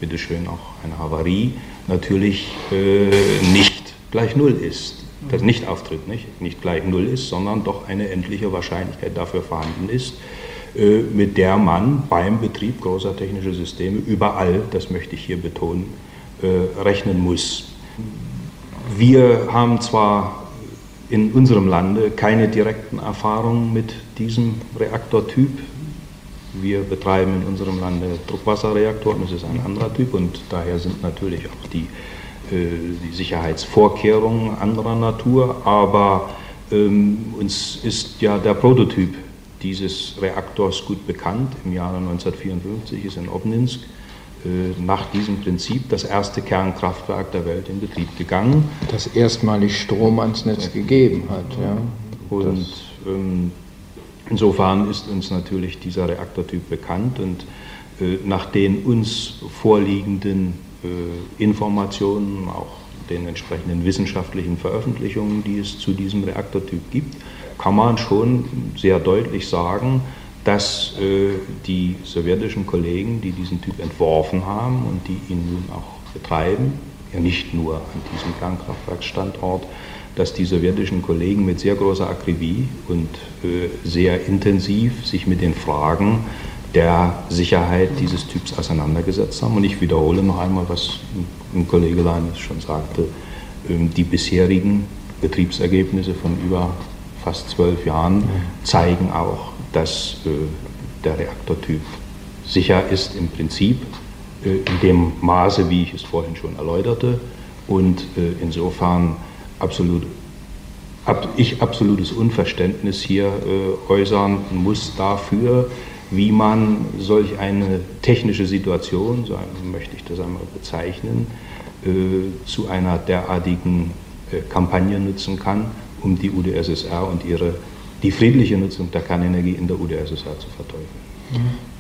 bitteschön auch eine Havarie, natürlich äh, nicht gleich Null ist. Das nicht auftritt, nicht, nicht gleich Null ist, sondern doch eine endliche Wahrscheinlichkeit dafür vorhanden ist, äh, mit der man beim Betrieb großer technischer Systeme überall, das möchte ich hier betonen, äh, rechnen muss. Wir haben zwar in unserem Lande keine direkten Erfahrungen mit diesem Reaktortyp. Wir betreiben in unserem Lande Druckwasserreaktoren, das ist ein anderer Typ und daher sind natürlich auch die, äh, die Sicherheitsvorkehrungen anderer Natur, aber ähm, uns ist ja der Prototyp dieses Reaktors gut bekannt. Im Jahre 1954 ist in Obninsk nach diesem Prinzip das erste Kernkraftwerk der Welt in Betrieb gegangen.
Das erstmalig Strom ans Netz gegeben hat. Ja.
Und ähm, insofern ist uns natürlich dieser Reaktortyp bekannt und äh, nach den uns vorliegenden äh, Informationen, auch den entsprechenden wissenschaftlichen Veröffentlichungen, die es zu diesem Reaktortyp gibt, kann man schon sehr deutlich sagen, dass äh, die sowjetischen Kollegen, die diesen Typ entworfen haben und die ihn nun auch betreiben, ja nicht nur an diesem Kernkraftwerksstandort, dass die sowjetischen Kollegen mit sehr großer Akribie und äh, sehr intensiv sich mit den Fragen der Sicherheit dieses Typs auseinandergesetzt haben. Und ich wiederhole noch einmal, was ein Kollege Leines schon sagte, ähm, die bisherigen Betriebsergebnisse von über fast zwölf Jahren zeigen auch, dass äh, der Reaktortyp sicher ist im Prinzip, äh, in dem Maße, wie ich es vorhin schon erläuterte, und äh, insofern absolut, ab, ich absolutes Unverständnis hier äußern muss dafür, wie man solch eine technische Situation, so möchte ich das einmal bezeichnen, zu einer derartigen Kampagne nutzen kann, um die UdSSR und ihre die friedliche Nutzung der Kernenergie in der UdSSR zu verteufeln.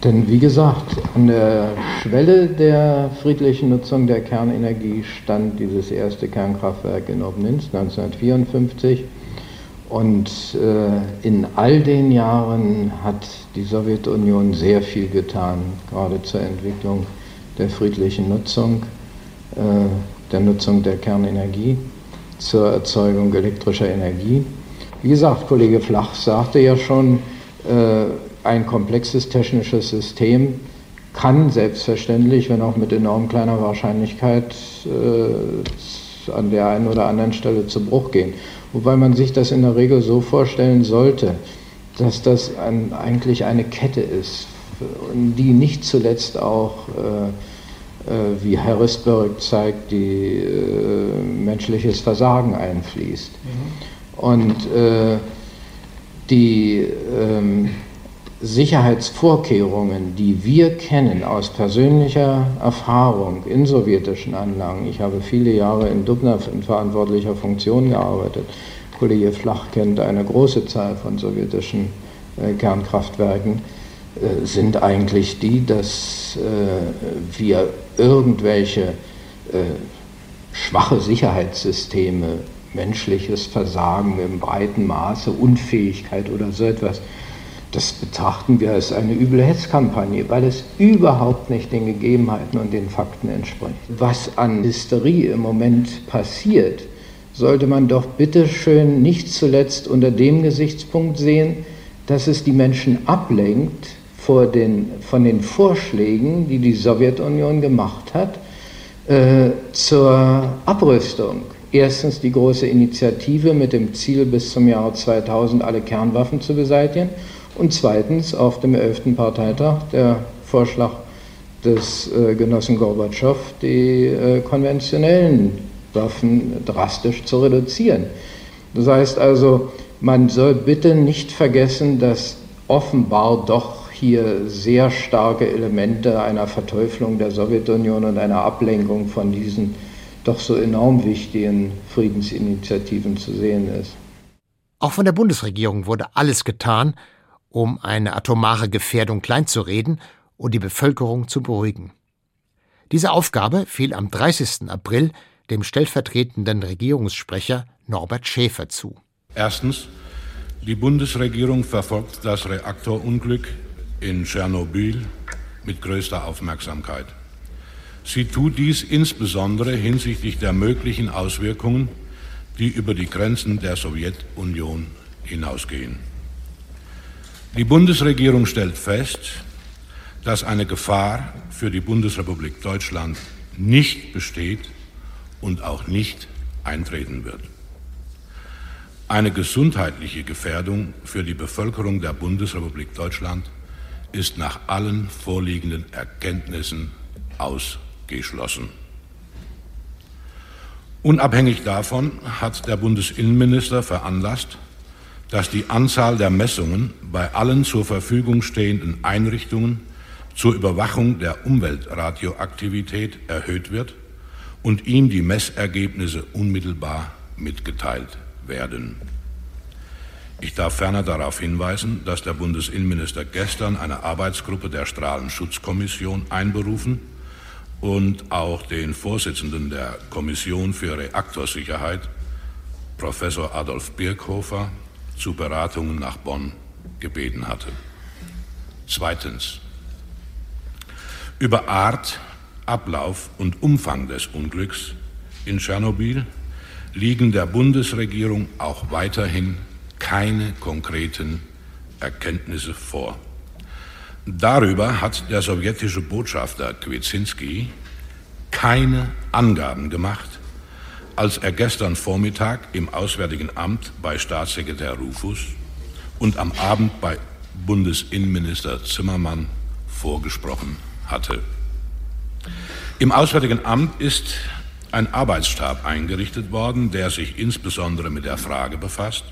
Denn wie gesagt, an der Schwelle der friedlichen Nutzung der Kernenergie stand dieses erste Kernkraftwerk in Obninsk 1954. Und äh, in all den Jahren hat die Sowjetunion sehr viel getan, gerade zur Entwicklung der friedlichen Nutzung, äh, der Nutzung der Kernenergie, zur Erzeugung elektrischer Energie. Wie gesagt, Kollege Flach sagte ja schon, äh, ein komplexes technisches System kann selbstverständlich, wenn auch mit enorm kleiner Wahrscheinlichkeit, äh, an der einen oder anderen Stelle zu Bruch gehen. Wobei man sich das in der Regel so vorstellen sollte, dass das ein, eigentlich eine Kette ist, die nicht zuletzt auch, äh, äh, wie Harrisburg zeigt, die äh, menschliches Versagen einfließt. Mhm. Und äh, die ähm, Sicherheitsvorkehrungen, die wir kennen aus persönlicher Erfahrung in sowjetischen Anlagen, ich habe viele Jahre in Dubna in verantwortlicher Funktion gearbeitet, Kollege Flach kennt eine große Zahl von sowjetischen äh, Kernkraftwerken, äh, sind eigentlich die, dass äh, wir irgendwelche äh, schwache Sicherheitssysteme menschliches Versagen im breiten Maße, Unfähigkeit oder so etwas, das betrachten wir als eine üble Hetzkampagne, weil es überhaupt nicht den Gegebenheiten und den Fakten entspricht. Was an Hysterie im Moment passiert, sollte man doch bitte schön nicht zuletzt unter dem Gesichtspunkt sehen, dass es die Menschen ablenkt vor den, von den Vorschlägen, die die Sowjetunion gemacht hat, äh, zur Abrüstung erstens die große Initiative mit dem Ziel, bis zum Jahre 2000 alle Kernwaffen zu beseitigen und zweitens auf dem 11. Parteitag der Vorschlag des äh, Genossen Gorbatschow, die äh, konventionellen Waffen drastisch zu reduzieren. Das heißt also, man soll bitte nicht vergessen, dass offenbar doch hier sehr starke Elemente einer Verteuflung der Sowjetunion und einer Ablenkung von diesen doch so enorm wichtigen Friedensinitiativen zu sehen ist.
Auch von der Bundesregierung wurde alles getan, um eine atomare Gefährdung kleinzureden und die Bevölkerung zu beruhigen. Diese Aufgabe fiel am 30. April dem stellvertretenden Regierungssprecher Norbert Schäfer zu.
Erstens. Die Bundesregierung verfolgt das Reaktorunglück in Tschernobyl mit größter Aufmerksamkeit. Sie tut dies insbesondere hinsichtlich der möglichen Auswirkungen, die über die Grenzen der Sowjetunion hinausgehen. Die Bundesregierung stellt fest, dass eine Gefahr für die Bundesrepublik Deutschland nicht besteht und auch nicht eintreten wird. Eine gesundheitliche Gefährdung für die Bevölkerung der Bundesrepublik Deutschland ist nach allen vorliegenden Erkenntnissen ausgeschlossen geschlossen. Unabhängig davon hat der Bundesinnenminister veranlasst, dass die Anzahl der Messungen bei allen zur Verfügung stehenden Einrichtungen zur Überwachung der Umweltradioaktivität erhöht wird und ihm die Messergebnisse unmittelbar mitgeteilt werden. Ich darf ferner darauf hinweisen, dass der Bundesinnenminister gestern eine Arbeitsgruppe der Strahlenschutzkommission einberufen und auch den Vorsitzenden der Kommission für Reaktorsicherheit, Professor Adolf Birkhofer, zu Beratungen nach Bonn gebeten hatte. Zweitens. Über Art, Ablauf und Umfang des Unglücks in Tschernobyl liegen der Bundesregierung auch weiterhin keine konkreten Erkenntnisse vor. Darüber hat der sowjetische Botschafter Kwitzinski keine Angaben gemacht, als er gestern Vormittag im Auswärtigen Amt bei Staatssekretär Rufus und am Abend bei Bundesinnenminister Zimmermann vorgesprochen hatte. Im Auswärtigen Amt ist ein Arbeitsstab eingerichtet worden, der sich insbesondere mit der Frage befasst,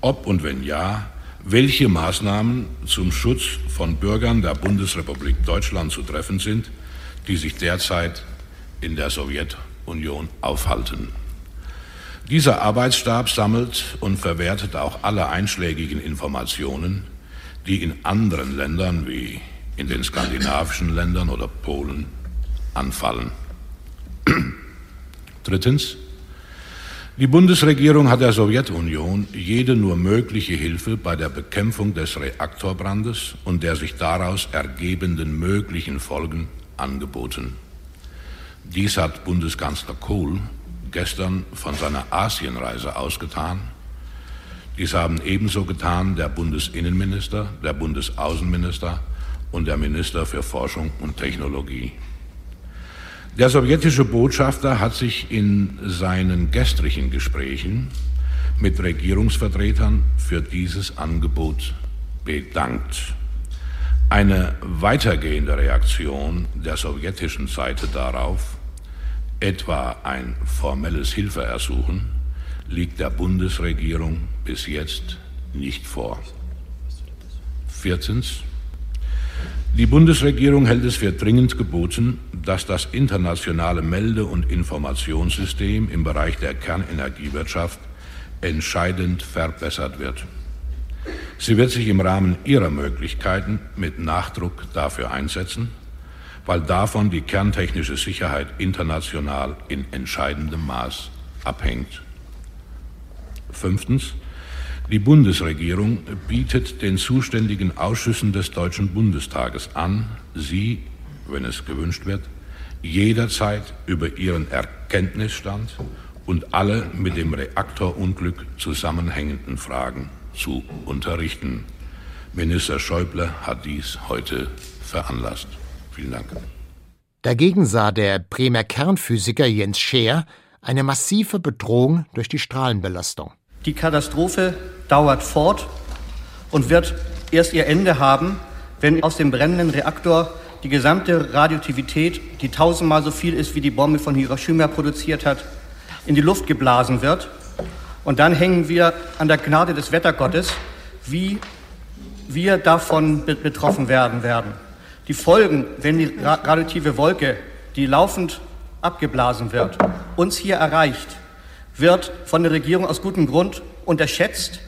ob und wenn ja, welche Maßnahmen zum Schutz von Bürgern der Bundesrepublik Deutschland zu treffen sind, die sich derzeit in der Sowjetunion aufhalten. Dieser Arbeitsstab sammelt und verwertet auch alle einschlägigen Informationen, die in anderen Ländern wie in den skandinavischen Ländern oder Polen anfallen. Drittens. Die Bundesregierung hat der Sowjetunion jede nur mögliche Hilfe bei der Bekämpfung des Reaktorbrandes und der sich daraus ergebenden möglichen Folgen angeboten. Dies hat Bundeskanzler Kohl gestern von seiner Asienreise ausgetan. Dies haben ebenso getan der Bundesinnenminister, der Bundesaußenminister und der Minister für Forschung und Technologie. Der sowjetische Botschafter hat sich in seinen gestrigen Gesprächen mit Regierungsvertretern für dieses Angebot bedankt. Eine weitergehende Reaktion der sowjetischen Seite darauf, etwa ein formelles Hilfeersuchen, liegt der Bundesregierung bis jetzt nicht vor. Viertens. Die Bundesregierung hält es für dringend geboten, dass das internationale Melde- und Informationssystem im Bereich der Kernenergiewirtschaft entscheidend verbessert wird. Sie wird sich im Rahmen ihrer Möglichkeiten mit Nachdruck dafür einsetzen, weil davon die kerntechnische Sicherheit international in entscheidendem Maß abhängt. Fünftens. Die Bundesregierung bietet den zuständigen Ausschüssen des Deutschen Bundestages an, sie, wenn es gewünscht wird, jederzeit über ihren Erkenntnisstand und alle mit dem Reaktorunglück zusammenhängenden Fragen zu unterrichten. Minister Schäuble hat dies heute veranlasst. Vielen Dank.
Dagegen sah der Bremer Kernphysiker Jens Scheer eine massive Bedrohung durch die Strahlenbelastung.
Die Katastrophe dauert fort und wird erst ihr Ende haben, wenn aus dem brennenden Reaktor die gesamte Radioaktivität, die tausendmal so viel ist, wie die Bombe von Hiroshima produziert hat, in die Luft geblasen wird. Und dann hängen wir an der Gnade des Wettergottes, wie wir davon betroffen werden werden. Die Folgen, wenn die radioaktive Wolke, die laufend abgeblasen wird, uns hier erreicht, wird von der Regierung aus gutem Grund unterschätzt,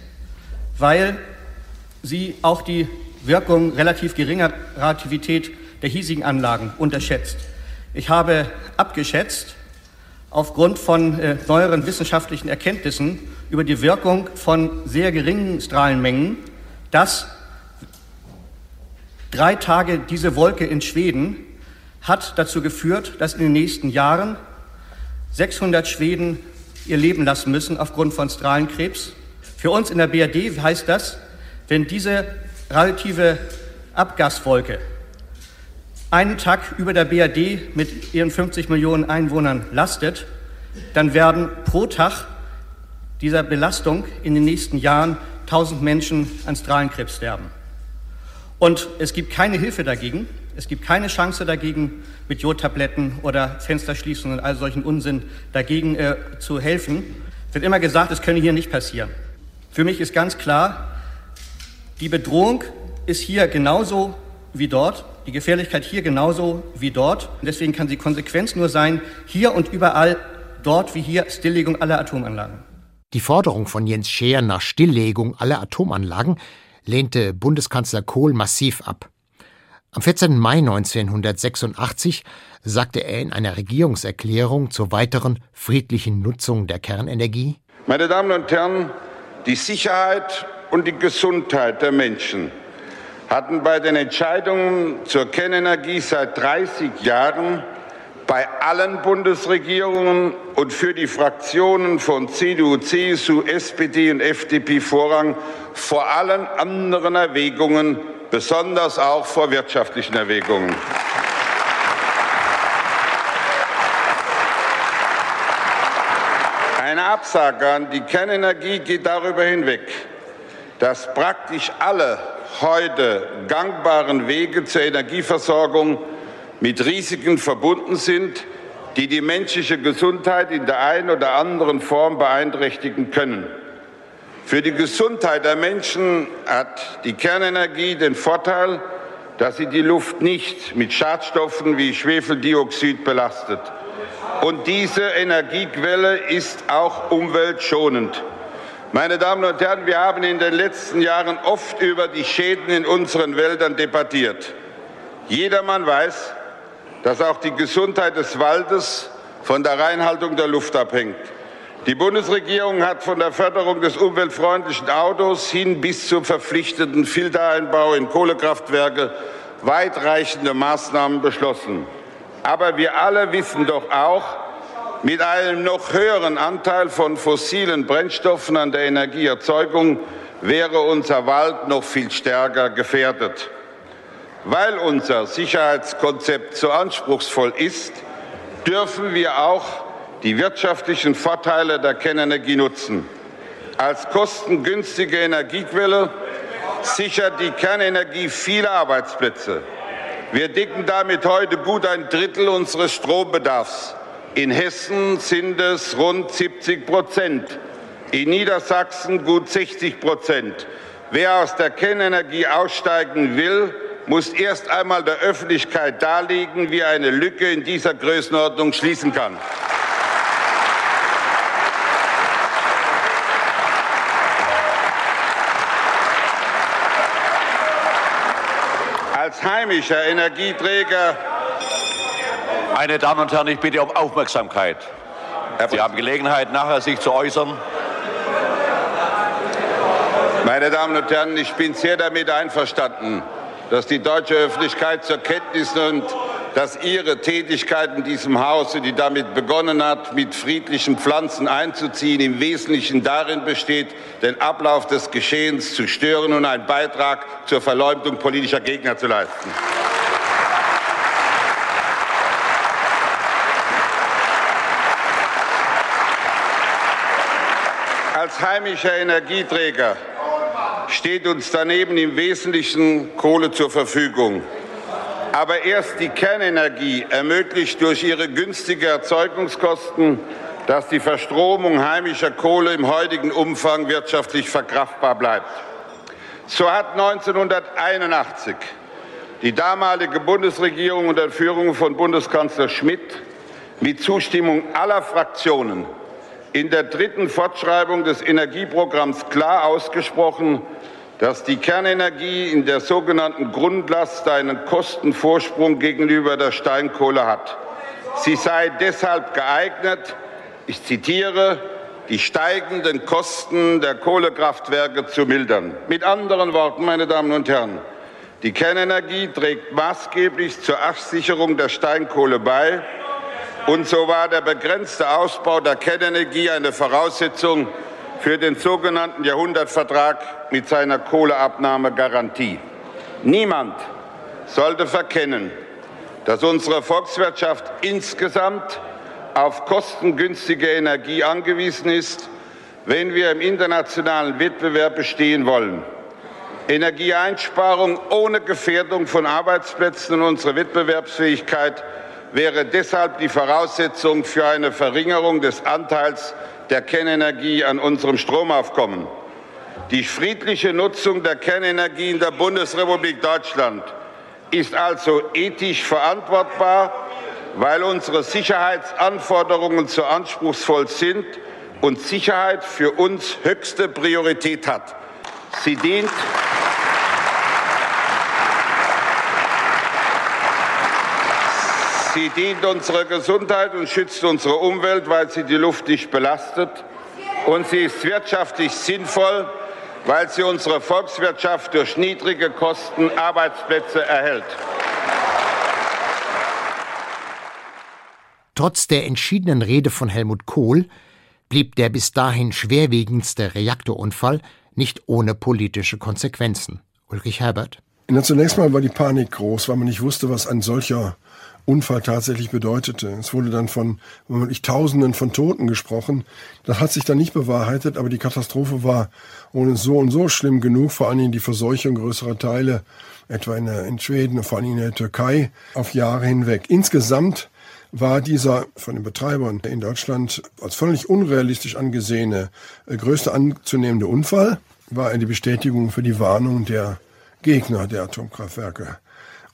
weil sie auch die Wirkung relativ geringer Radioaktivität der hiesigen Anlagen unterschätzt. Ich habe abgeschätzt, aufgrund von äh, neueren wissenschaftlichen Erkenntnissen über die Wirkung von sehr geringen Strahlenmengen, dass drei Tage diese Wolke in Schweden hat dazu geführt, dass in den nächsten Jahren 600 Schweden ihr Leben lassen müssen aufgrund von Strahlenkrebs. Für uns in der BRD heißt das, wenn diese radioaktive Abgaswolke einen Tag über der BRD mit ihren 50 Millionen Einwohnern lastet, dann werden pro Tag dieser Belastung in den nächsten Jahren 1000 Menschen an Strahlenkrebs sterben. Und es gibt keine Hilfe dagegen. Es gibt keine Chance dagegen, mit Jodtabletten oder Fensterschließungen und all solchen Unsinn dagegen äh, zu helfen. Es wird immer gesagt, es könne hier nicht passieren. Für mich ist ganz klar, die Bedrohung ist hier genauso wie dort. die Gefährlichkeit hier genauso wie dort. Deswegen kann die Konsequenz nur sein, hier und überall, dort wie hier, Stilllegung aller Atomanlagen.
Die Forderung von Jens Scheer nach Stilllegung aller Atomanlagen lehnte Bundeskanzler Kohl massiv ab. Am 14. Mai 1986 sagte er in einer Regierungserklärung zur weiteren friedlichen Nutzung der Kernenergie
Meine Damen und Herren, die Sicherheit und die Gesundheit der Menschen hatten bei den Entscheidungen zur Kernenergie seit 30 Jahren bei allen Bundesregierungen und für die Fraktionen von CDU, CSU, SPD und FDP Vorrang vor allen anderen Erwägungen, besonders auch vor wirtschaftlichen Erwägungen. Eine Absage an die Kernenergie geht darüber hinweg, dass praktisch alle heute gangbaren Wege zur Energieversorgung mit Risiken verbunden sind, die die menschliche Gesundheit in der einen oder anderen Form beeinträchtigen können. Für die Gesundheit der Menschen hat die Kernenergie den Vorteil, dass sie die Luft nicht mit Schadstoffen wie Schwefeldioxid belastet. Und diese Energiequelle ist auch umweltschonend. Meine Damen und Herren, wir haben in den letzten Jahren oft über die Schäden in unseren Wäldern debattiert. Jedermann weiß, dass auch die Gesundheit des Waldes von der Reinhaltung der Luft abhängt. Die Bundesregierung hat von der Förderung des umweltfreundlichen Autos hin bis zum verpflichtenden Filtereinbau in Kohlekraftwerke weitreichende Maßnahmen beschlossen. Aber wir alle wissen doch auch, mit einem noch höheren Anteil von fossilen Brennstoffen an der Energieerzeugung wäre unser Wald noch viel stärker gefährdet. Weil unser Sicherheitskonzept so anspruchsvoll ist, dürfen wir auch die wirtschaftlichen Vorteile der Kernenergie nutzen. Als kostengünstige Energiequelle sichert die Kernenergie viele Arbeitsplätze. Wir decken damit heute gut ein Drittel unseres Strombedarfs. In Hessen sind es rund 70 Prozent, in Niedersachsen gut 60 Prozent. Wer aus der Kernenergie aussteigen will, muss erst einmal der Öffentlichkeit darlegen, wie er eine Lücke in dieser Größenordnung schließen kann. Als heimischer Energieträger
meine Damen und Herren, ich bitte um Aufmerksamkeit. Sie haben Gelegenheit, nachher sich zu äußern.
Meine Damen und Herren, ich bin sehr damit einverstanden, dass die deutsche Öffentlichkeit zur Kenntnis nimmt, dass ihre Tätigkeit in diesem Hause, die damit begonnen hat, mit friedlichen Pflanzen einzuziehen, im Wesentlichen darin besteht, den Ablauf des Geschehens zu stören und einen Beitrag zur Verleumdung politischer Gegner zu leisten. Als heimischer Energieträger steht uns daneben im Wesentlichen Kohle zur Verfügung. Aber erst die Kernenergie ermöglicht durch ihre günstigen Erzeugungskosten, dass die Verstromung heimischer Kohle im heutigen Umfang wirtschaftlich verkraftbar bleibt. So hat 1981 die damalige Bundesregierung unter Führung von Bundeskanzler Schmidt mit Zustimmung aller Fraktionen in der dritten Fortschreibung des Energieprogramms klar ausgesprochen, dass die Kernenergie in der sogenannten Grundlast einen Kostenvorsprung gegenüber der Steinkohle hat. Sie sei deshalb geeignet, ich zitiere, die steigenden Kosten der Kohlekraftwerke zu mildern. Mit anderen Worten, meine Damen und Herren, die Kernenergie trägt maßgeblich zur Absicherung der Steinkohle bei. Und so war der begrenzte Ausbau der Kernenergie eine Voraussetzung für den sogenannten Jahrhundertvertrag mit seiner Kohleabnahmegarantie. Niemand sollte verkennen, dass unsere Volkswirtschaft insgesamt auf kostengünstige Energie angewiesen ist, wenn wir im internationalen Wettbewerb bestehen wollen. Energieeinsparung ohne Gefährdung von Arbeitsplätzen und unserer Wettbewerbsfähigkeit wäre deshalb die Voraussetzung für eine Verringerung des Anteils der Kernenergie an unserem Stromaufkommen. Die friedliche Nutzung der Kernenergie in der Bundesrepublik Deutschland ist also ethisch verantwortbar, weil unsere Sicherheitsanforderungen zu anspruchsvoll sind und Sicherheit für uns höchste Priorität hat. Sie dient Sie dient unserer Gesundheit und schützt unsere Umwelt, weil sie die Luft nicht belastet. Und sie ist wirtschaftlich sinnvoll, weil sie unsere Volkswirtschaft durch niedrige Kosten Arbeitsplätze erhält.
Trotz der entschiedenen Rede von Helmut Kohl blieb der bis dahin schwerwiegendste Reaktorunfall nicht ohne politische Konsequenzen. Ulrich Herbert.
Na, zunächst mal war die Panik groß, weil man nicht wusste, was ein solcher Unfall tatsächlich bedeutete. Es wurde dann von womöglich Tausenden von Toten gesprochen. Das hat sich dann nicht bewahrheitet, aber die Katastrophe war ohne so und so schlimm genug, vor allen Dingen die Verseuchung größerer Teile, etwa in, der, in Schweden, vor allen Dingen in der Türkei, auf Jahre hinweg. Insgesamt war dieser von den Betreibern in Deutschland als völlig unrealistisch angesehene äh, größte anzunehmende Unfall, war eine Bestätigung für die Warnung der Gegner der Atomkraftwerke.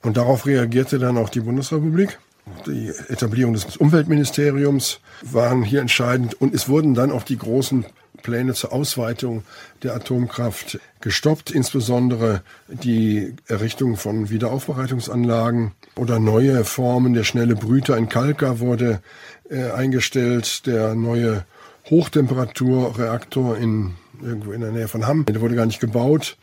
Und darauf reagierte dann auch die Bundesrepublik. Die Etablierung des Umweltministeriums waren hier entscheidend und es wurden dann auch die großen Pläne zur Ausweitung der Atomkraft gestoppt, insbesondere die Errichtung von Wiederaufbereitungsanlagen oder neue Formen. Der schnelle Brüter in Kalka wurde äh, eingestellt, der neue Hochtemperaturreaktor in irgendwo in der Nähe von Hamm, der wurde gar nicht gebaut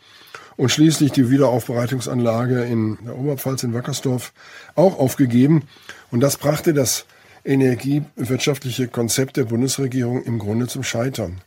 und schließlich die Wiederaufbereitungsanlage in der Oberpfalz in Wackersdorf auch aufgegeben. Und das brachte das energiewirtschaftliche Konzept der Bundesregierung im Grunde zum Scheitern.